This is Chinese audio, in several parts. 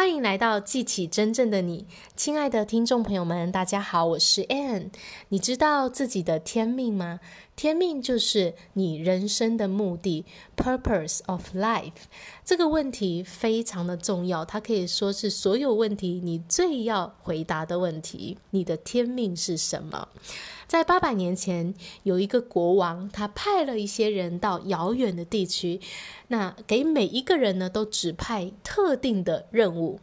欢迎来到记起真正的你，亲爱的听众朋友们，大家好，我是 Ann。你知道自己的天命吗？天命就是你人生的目的，purpose of life。这个问题非常的重要，它可以说是所有问题你最要回答的问题。你的天命是什么？在八百年前，有一个国王，他派了一些人到遥远的地区，那给每一个人呢都指派特定的任务。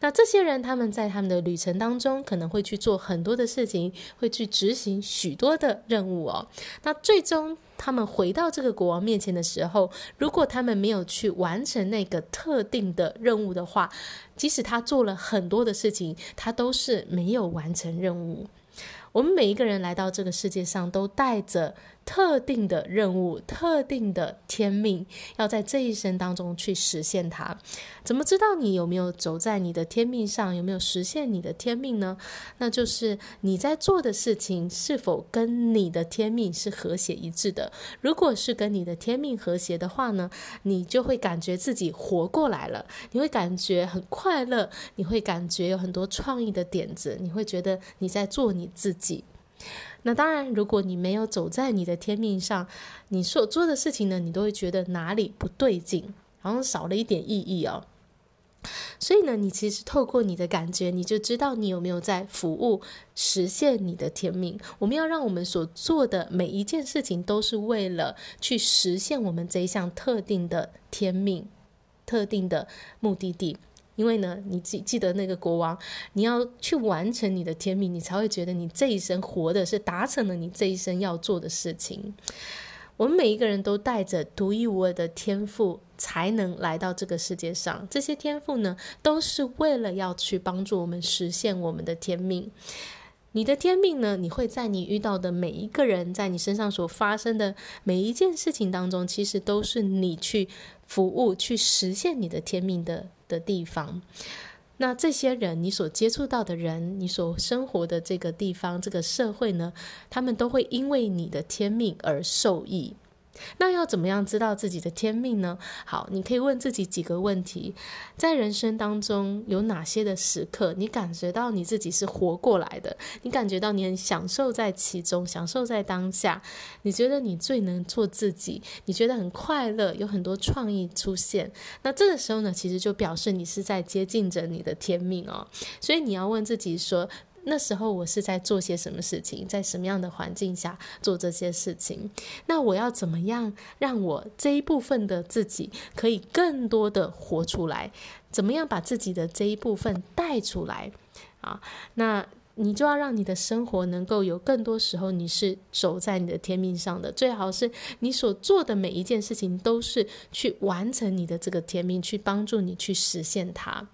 那这些人他们在他们的旅程当中，可能会去做很多的事情，会去执行许多的任务哦。那最终他们回到这个国王面前的时候，如果他们没有去完成那个特定的任务的话，即使他做了很多的事情，他都是没有完成任务。我们每一个人来到这个世界上，都带着特定的任务、特定的天命，要在这一生当中去实现它。怎么知道你有没有走在你的天命上，有没有实现你的天命呢？那就是你在做的事情是否跟你的天命是和谐一致的。如果是跟你的天命和谐的话呢，你就会感觉自己活过来了，你会感觉很快乐，你会感觉有很多创意的点子，你会觉得你在做你自己己。那当然，如果你没有走在你的天命上，你所做的事情呢，你都会觉得哪里不对劲，好像少了一点意义哦。所以呢，你其实透过你的感觉，你就知道你有没有在服务实现你的天命。我们要让我们所做的每一件事情，都是为了去实现我们这一项特定的天命、特定的目的地。因为呢，你记记得那个国王，你要去完成你的天命，你才会觉得你这一生活的是达成了你这一生要做的事情。我们每一个人都带着独一无二的天赋，才能来到这个世界上。这些天赋呢，都是为了要去帮助我们实现我们的天命。你的天命呢，你会在你遇到的每一个人，在你身上所发生的每一件事情当中，其实都是你去服务、去实现你的天命的的地方。那这些人，你所接触到的人，你所生活的这个地方、这个社会呢，他们都会因为你的天命而受益。那要怎么样知道自己的天命呢？好，你可以问自己几个问题：在人生当中有哪些的时刻，你感觉到你自己是活过来的？你感觉到你很享受在其中，享受在当下？你觉得你最能做自己？你觉得很快乐，有很多创意出现？那这个时候呢，其实就表示你是在接近着你的天命哦。所以你要问自己说。那时候我是在做些什么事情，在什么样的环境下做这些事情？那我要怎么样让我这一部分的自己可以更多的活出来？怎么样把自己的这一部分带出来？啊，那你就要让你的生活能够有更多时候你是走在你的天命上的，最好是你所做的每一件事情都是去完成你的这个天命，去帮助你去实现它。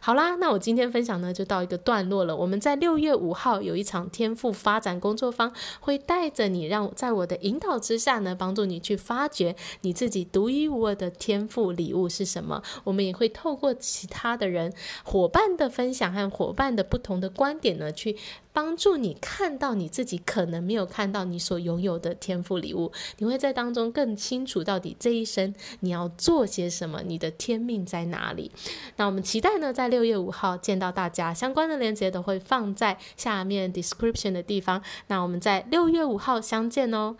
好啦，那我今天分享呢就到一个段落了。我们在六月五号有一场天赋发展工作坊，会带着你，让在我的引导之下呢，帮助你去发掘你自己独一无二的天赋礼物是什么。我们也会透过其他的人伙伴的分享和伙伴的不同的观点呢，去。帮助你看到你自己可能没有看到你所拥有的天赋礼物，你会在当中更清楚到底这一生你要做些什么，你的天命在哪里。那我们期待呢，在六月五号见到大家，相关的链接都会放在下面 description 的地方。那我们在六月五号相见哦。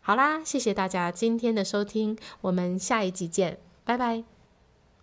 好啦，谢谢大家今天的收听，我们下一集见，拜拜。